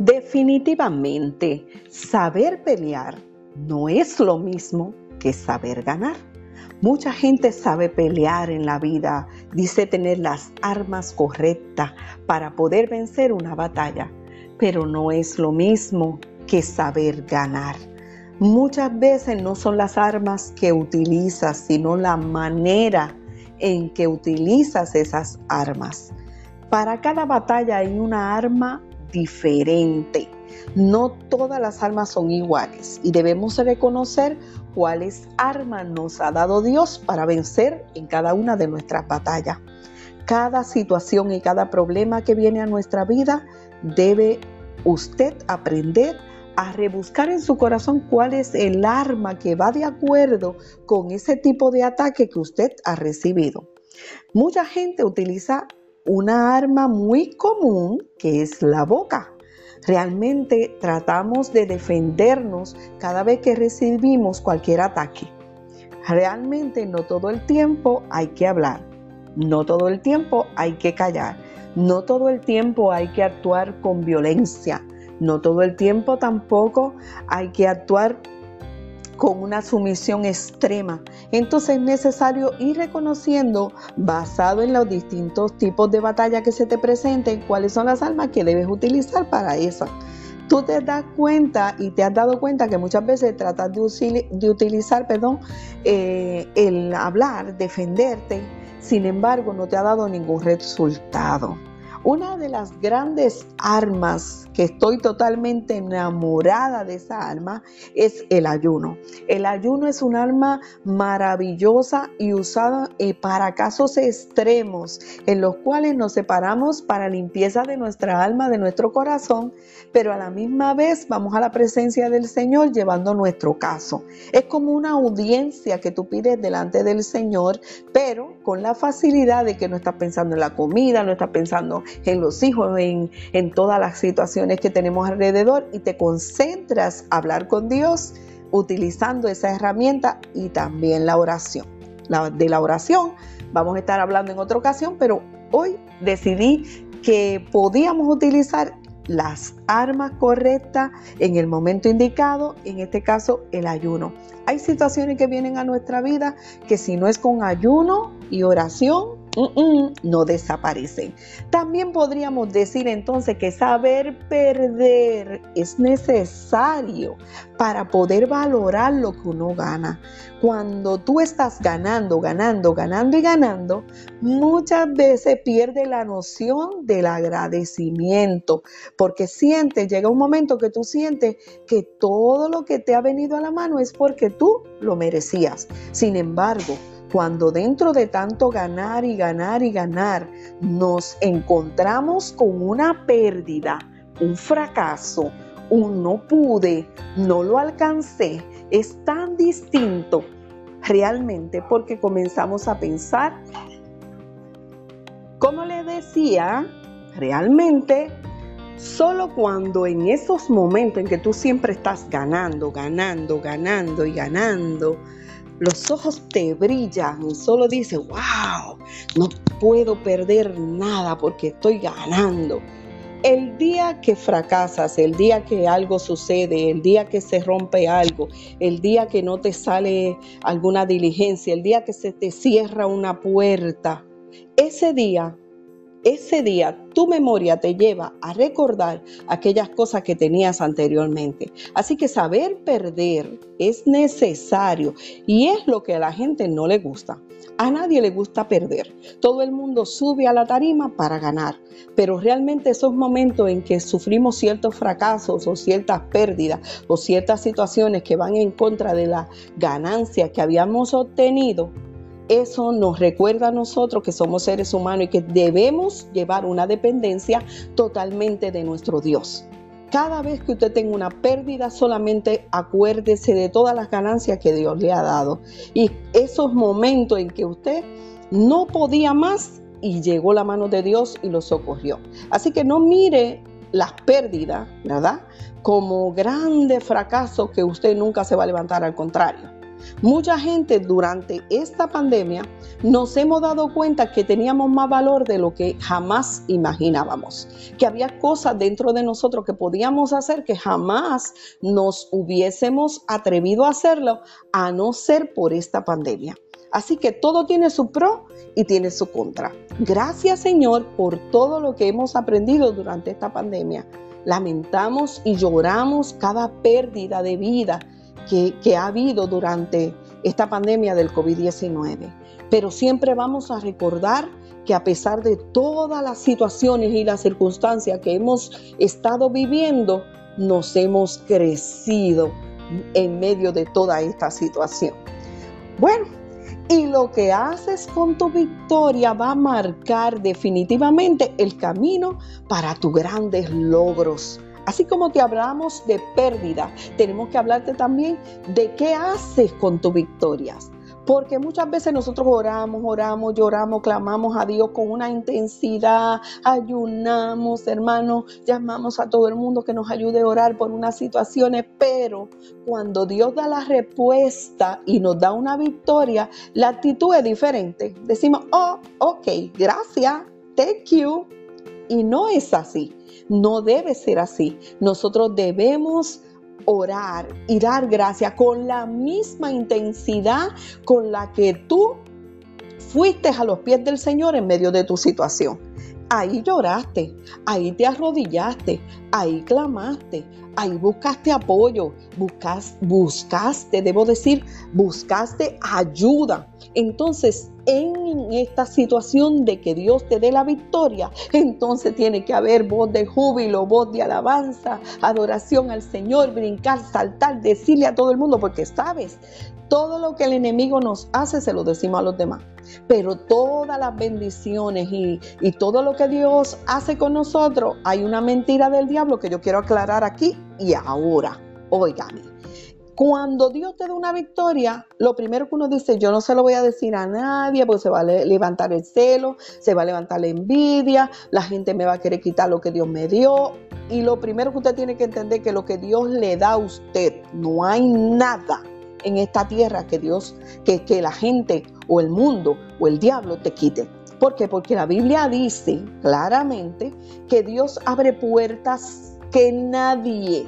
Definitivamente, saber pelear no es lo mismo que saber ganar. Mucha gente sabe pelear en la vida, dice tener las armas correctas para poder vencer una batalla, pero no es lo mismo que saber ganar. Muchas veces no son las armas que utilizas, sino la manera en que utilizas esas armas. Para cada batalla hay una arma diferente. No todas las armas son iguales y debemos reconocer cuáles armas nos ha dado Dios para vencer en cada una de nuestras batallas. Cada situación y cada problema que viene a nuestra vida debe usted aprender a rebuscar en su corazón cuál es el arma que va de acuerdo con ese tipo de ataque que usted ha recibido. Mucha gente utiliza una arma muy común que es la boca. Realmente tratamos de defendernos cada vez que recibimos cualquier ataque. Realmente no todo el tiempo hay que hablar, no todo el tiempo hay que callar, no todo el tiempo hay que actuar con violencia, no todo el tiempo tampoco hay que actuar con una sumisión extrema. Entonces es necesario ir reconociendo, basado en los distintos tipos de batalla que se te presenten, cuáles son las armas que debes utilizar para eso. Tú te das cuenta y te has dado cuenta que muchas veces tratas de, utilizar perdón, eh, el hablar, defenderte, sin embargo no te ha dado ningún resultado. Una de las grandes armas que estoy totalmente enamorada de esa arma es el ayuno. El ayuno es un arma maravillosa y usada eh, para casos extremos en los cuales nos separamos para limpieza de nuestra alma, de nuestro corazón, pero a la misma vez vamos a la presencia del Señor llevando nuestro caso. Es como una audiencia que tú pides delante del Señor, pero con la facilidad de que no estás pensando en la comida, no estás pensando en los hijos, en, en todas las situaciones que tenemos alrededor y te concentras a hablar con Dios utilizando esa herramienta y también la oración. de la oración vamos a estar hablando en otra ocasión, pero hoy decidí que podíamos utilizar las armas correctas en el momento indicado, en este caso el ayuno. Hay situaciones que vienen a nuestra vida que si no es con ayuno y oración, no desaparecen. También podríamos decir entonces que saber perder es necesario para poder valorar lo que uno gana. Cuando tú estás ganando, ganando, ganando y ganando, muchas veces pierde la noción del agradecimiento, porque sientes, llega un momento que tú sientes que todo lo que te ha venido a la mano es porque tú lo merecías. Sin embargo, cuando dentro de tanto ganar y ganar y ganar nos encontramos con una pérdida, un fracaso, un no pude, no lo alcancé, es tan distinto realmente porque comenzamos a pensar, como le decía, realmente solo cuando en esos momentos en que tú siempre estás ganando, ganando, ganando y ganando, los ojos te brillan y solo dices, wow, no puedo perder nada porque estoy ganando. El día que fracasas, el día que algo sucede, el día que se rompe algo, el día que no te sale alguna diligencia, el día que se te cierra una puerta, ese día ese día tu memoria te lleva a recordar aquellas cosas que tenías anteriormente. Así que saber perder es necesario y es lo que a la gente no le gusta. A nadie le gusta perder. Todo el mundo sube a la tarima para ganar. Pero realmente esos momentos en que sufrimos ciertos fracasos o ciertas pérdidas o ciertas situaciones que van en contra de la ganancia que habíamos obtenido, eso nos recuerda a nosotros que somos seres humanos y que debemos llevar una dependencia totalmente de nuestro Dios. Cada vez que usted tenga una pérdida, solamente acuérdese de todas las ganancias que Dios le ha dado. Y esos momentos en que usted no podía más y llegó la mano de Dios y lo socorrió. Así que no mire las pérdidas, ¿verdad? Como grandes fracasos que usted nunca se va a levantar, al contrario Mucha gente durante esta pandemia nos hemos dado cuenta que teníamos más valor de lo que jamás imaginábamos, que había cosas dentro de nosotros que podíamos hacer que jamás nos hubiésemos atrevido a hacerlo a no ser por esta pandemia. Así que todo tiene su pro y tiene su contra. Gracias Señor por todo lo que hemos aprendido durante esta pandemia. Lamentamos y lloramos cada pérdida de vida que, ha habido durante esta pandemia del COVID-19. Pero siempre vamos a recordar que a pesar de todas las situaciones y las circunstancias que hemos estado viviendo, nos hemos crecido en medio de toda esta situación. Bueno, y lo que haces con tu victoria va a marcar definitivamente el camino para tus grandes logros. Así como te hablamos de pérdida, tenemos que hablarte también de qué haces con tus victorias. Porque muchas veces nosotros oramos, oramos, lloramos, clamamos a Dios con una intensidad, ayunamos, hermanos, llamamos a todo el mundo que nos ayude a orar por unas situaciones, pero cuando Dios da la respuesta y nos da una victoria, la actitud es diferente. Decimos, oh, ok, gracias, thank you. Y no es así, no debe ser así. Nosotros debemos orar y dar gracias con la misma intensidad con la que tú fuiste a los pies del Señor en medio de tu situación. Ahí lloraste, ahí te arrodillaste, ahí clamaste, ahí buscaste apoyo, buscaste, debo decir, buscaste ayuda. Entonces, en esta situación de que Dios te dé la victoria, entonces tiene que haber voz de júbilo, voz de alabanza, adoración al Señor, brincar, saltar, decirle a todo el mundo, porque sabes, todo lo que el enemigo nos hace se lo decimos a los demás. Pero todas las bendiciones y, todo lo que Dios hace con nosotros, hay una mentira del diablo que yo quiero aclarar aquí y ahora. Óigame. Cuando Dios te da una victoria, lo primero que uno dice, yo no se lo voy a decir a nadie, porque se va a levantar el celo, se va a levantar la envidia, la gente me va a querer quitar lo que Dios me dio. Y lo primero que usted tiene que entender que lo que Dios le da a usted, no hay nada en esta tierra que Dios, que, que la gente o el mundo o el diablo te quite. ¿Por qué? Porque la Biblia dice claramente que Dios abre puertas que nadie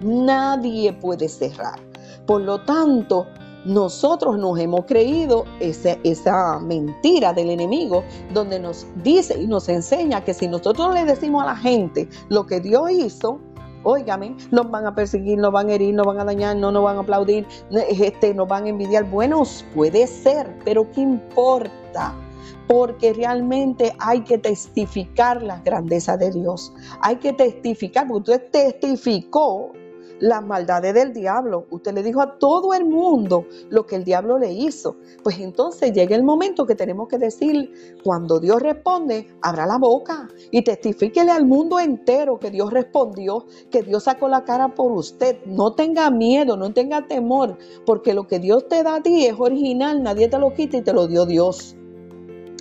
nadie puede cerrar. Por lo tanto, nosotros nos hemos creído esa, esa, mentira del enemigo donde nos dice y nos enseña que si nosotros le decimos a la gente lo que Dios hizo, óigame, nos van a perseguir, nos van a herir, nos van a dañar, no nos van a aplaudir, este, nos van a envidiar. Bueno, puede ser, pero ¿qué importa? porque realmente hay que testificar la grandeza de Dios. Hay que testificar, porque usted testificó las maldades del diablo. Usted le dijo a todo el mundo lo que el diablo le hizo. Pues entonces llega el momento que tenemos que decir, cuando Dios responde, abra la boca y testifíquele al mundo entero que Dios respondió, que Dios sacó la cara por usted. No tenga miedo, no tenga temor, porque lo que Dios te da a ti es original, nadie te lo quita y te lo dio Dios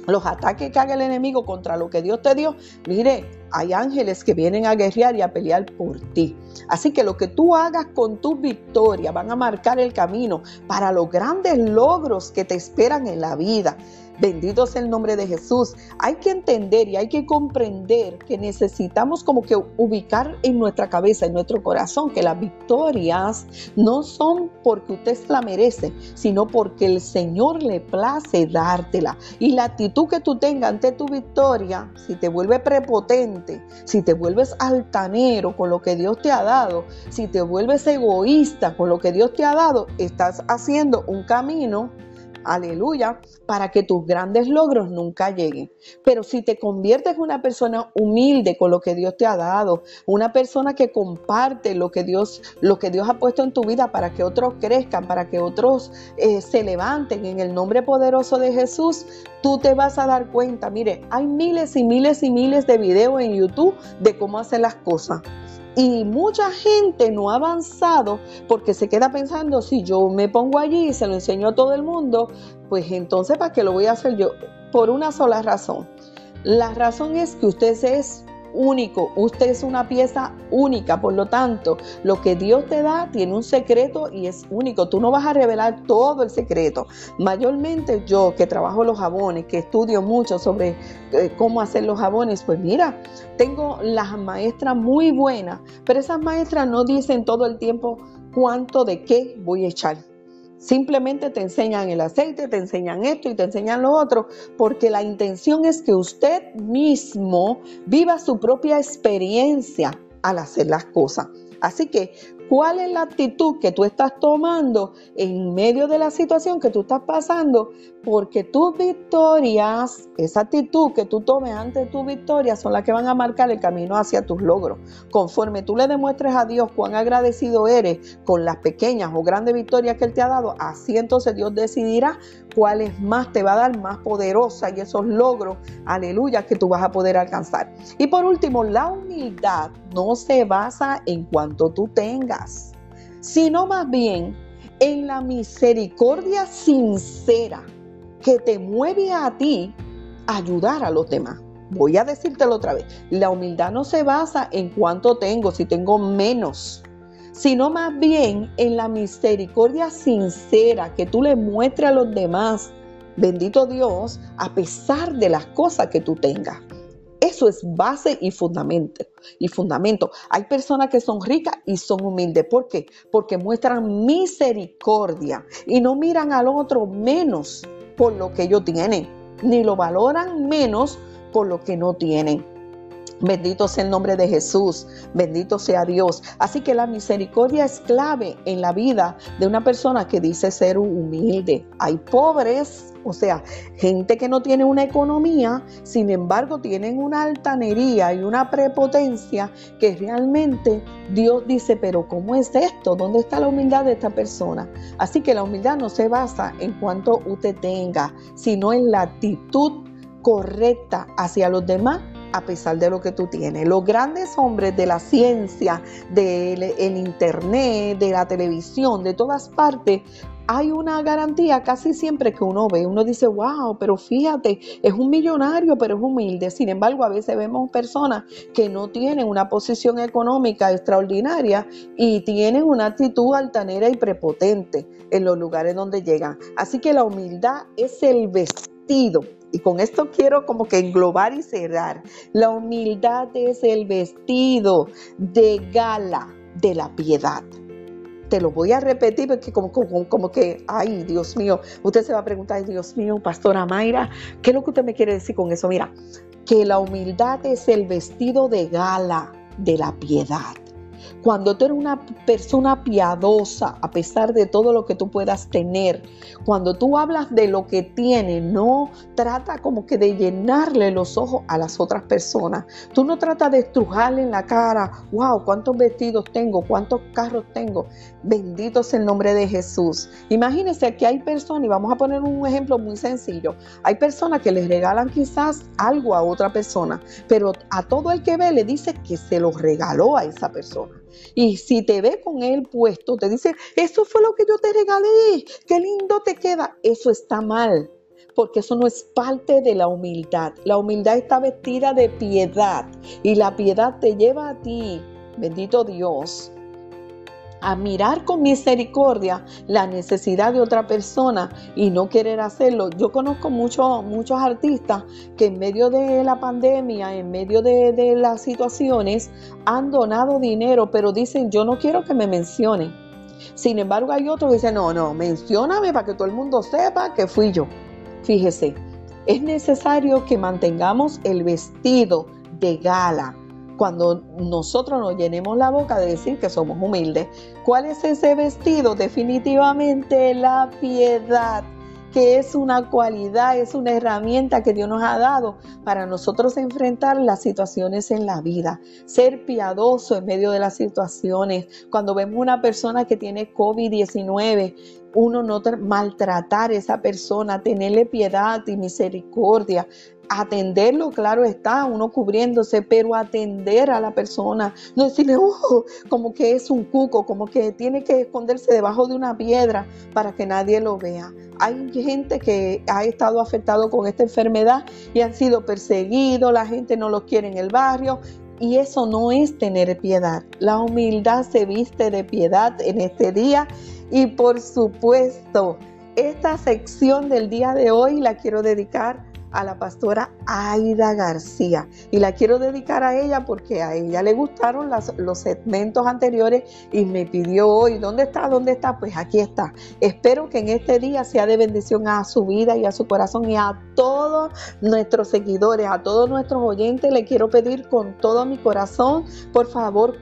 los ataques que haga el enemigo contra lo que Dios te dio, mire, hay ángeles que vienen a guerrear y a pelear por ti. Así que lo que tú hagas con tu victoria van a marcar el camino para los grandes logros que te esperan en la vida. Bendito sea el nombre de Jesús. Hay que entender y hay que comprender que necesitamos como que ubicar en nuestra cabeza, en nuestro corazón, que las victorias no son porque usted la merece, sino porque el Señor le place dártela. Y la actitud que tú tengas ante tu victoria, si te vuelve prepotente, si te vuelves altanero con lo que Dios te ha dado, si te vuelves egoísta con lo que Dios te ha dado, estás haciendo un camino aleluya, para que tus grandes logros nunca lleguen. Pero si te conviertes en una persona humilde con lo que Dios te ha dado, una persona que comparte lo que Dios, lo que Dios ha puesto en tu vida para que otros crezcan, para que otros eh, se levanten en el nombre poderoso de Jesús, tú te vas a dar cuenta. Mire, hay miles y miles y miles de videos en YouTube de cómo hacer las cosas. Y mucha gente no ha avanzado porque se queda pensando, si yo me pongo allí y se lo enseño a todo el mundo, pues entonces ¿para qué lo voy a hacer yo? Por una sola razón. La razón es que usted es único, usted es una pieza única, por lo tanto, lo que Dios te da tiene un secreto y es único. Tú no vas a revelar todo el secreto. Mayormente yo que trabajo los jabones, que estudio mucho sobre eh, cómo hacer los jabones, pues mira, tengo las maestras muy buenas, pero esas maestras no dicen todo el tiempo cuánto de qué voy a echar Simplemente te enseñan el aceite, te enseñan esto y te enseñan lo otro, porque la intención es que usted mismo viva su propia experiencia al hacer las cosas. Así que ¿Cuál es la actitud que tú estás tomando en medio de la situación que tú estás pasando? Porque tus victorias, esa actitud que tú tomes ante tus victorias son las que van a marcar el camino hacia tus logros. Conforme tú le demuestres a Dios cuán agradecido eres con las pequeñas o grandes victorias que Él te ha dado, así entonces Dios decidirá cuáles más te va a dar más poderosa y esos logros, aleluya, que tú vas a poder alcanzar. Y por último, la humildad no se basa en cuanto tú tengas sino más bien en la misericordia sincera que te mueve a ti ayudar a los demás. Voy a decírtelo otra vez, la humildad no se basa en cuánto tengo, si tengo menos, sino más bien en la misericordia sincera que tú le muestres a los demás, bendito Dios, a pesar de las cosas que tú tengas. Eso es base y fundamento. Y fundamento. Hay personas que son ricas y son humildes. ¿Por qué? Porque muestran misericordia y no miran al otro menos por lo que ellos tienen, ni lo valoran menos por lo que no tienen. Bendito sea el nombre de Jesús, bendito sea Dios. Así que la misericordia es clave en la vida de una persona que dice ser humilde. Hay pobres, o sea, gente que no tiene una economía, sin embargo tienen una altanería y una prepotencia que realmente Dios dice, pero ¿cómo es esto? ¿Dónde está la humildad de esta persona? Así que la humildad no se basa en cuanto usted tenga, sino en la actitud correcta hacia los demás a pesar de lo que tú tienes. Los grandes hombres de la ciencia, del internet, de la televisión, de todas partes, hay una garantía casi siempre que uno ve, uno dice, wow, pero fíjate, es un millonario, pero es humilde. Sin embargo, a veces vemos personas que no tienen una posición económica extraordinaria y tienen una actitud altanera y prepotente en los lugares donde llegan. Así que la humildad es el vestido y con esto quiero como que englobar y cerrar. La humildad es el vestido de gala de la piedad. Te lo voy a repetir porque como, como, que, ay, Dios mío, usted se va a preguntar, Dios mío, Pastora Mayra, ¿qué es lo que usted me quiere decir con eso? Mira, que la humildad es el vestido de gala de la piedad. Cuando tú eres una persona piadosa, a pesar de todo lo que tú puedas tener, cuando tú hablas de lo que tiene, no trata como que de llenarle los ojos a las otras personas. Tú no tratas de estrujarle en la cara, wow, cuántos vestidos tengo, cuántos carros tengo. Bendito sea el nombre de Jesús. Imagínense que hay personas, y vamos a poner un ejemplo muy sencillo, hay personas que les regalan quizás algo a otra persona, pero a todo el que ve le dice que se lo regaló a esa persona. Y si te ve con él puesto, te dice, eso fue lo que yo te regalé, qué lindo te queda. Eso está mal, porque eso no es parte de la humildad. La humildad está vestida de piedad y la piedad te lleva a ti, bendito Dios, a mirar con misericordia la necesidad de otra persona y no querer hacerlo. Yo conozco muchos muchos artistas que en medio de la pandemia, en medio de, de las situaciones, han donado dinero, pero dicen, yo no quiero que me mencionen. Sin embargo, hay otros que dicen, no, no, mencióname para que todo el mundo sepa que fui yo. Fíjese, es necesario que mantengamos el vestido de gala, cuando nosotros nos llenemos la boca de decir que somos humildes. ¿Cuál es ese vestido? Definitivamente la piedad que es una cualidad, es una herramienta que Dios nos ha dado para nosotros enfrentar las situaciones en la vida. Ser piadoso en medio de las situaciones. Cuando vemos una persona que tiene COVID-19, uno no maltratar a esa persona, tenerle piedad y misericordia, atenderlo, claro está, uno cubriéndose, pero atender a la persona, no decirle, oh, como que es un cuco, como que tiene que esconderse debajo de una piedra para que nadie lo vea. Hay gente que ha estado afectado con esta enfermedad y han sido perseguidos, la gente no los quiere en el barrio y eso no es tener piedad. La humildad se viste de piedad en este día y por supuesto, esta sección del día de hoy la quiero dedicar a la pastora Aida García. Y la quiero dedicar a ella porque a ella le gustaron los segmentos anteriores y me pidió hoy, ¿dónde está? ¿Dónde está? Pues aquí está. Espero que en este día sea de bendición a su vida y a su corazón y a todos nuestros seguidores, a todos nuestros oyentes. Le quiero pedir con todo mi corazón, por favor,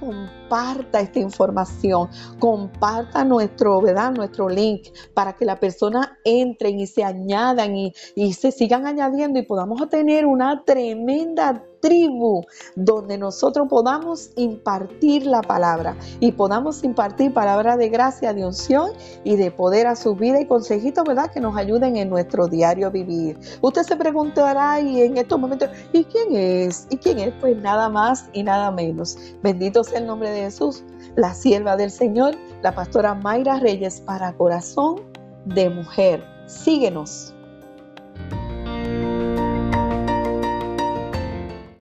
comparta esta información, comparta nuestro, ¿verdad? Nuestro link para que la persona entren y se añadan y, y se sigan añadiendo y podamos tener una tremenda tribu donde nosotros podamos impartir la palabra y podamos impartir palabra de gracia, de unción y de poder a su vida y consejitos, ¿verdad? Que nos ayuden en nuestro diario vivir. Usted se preguntará y en estos momentos, ¿y quién es? ¿Y quién es? Pues nada más y nada menos. Bendito sea el nombre de Jesús, la sierva del Señor, la pastora Mayra Reyes para corazón de mujer. Síguenos.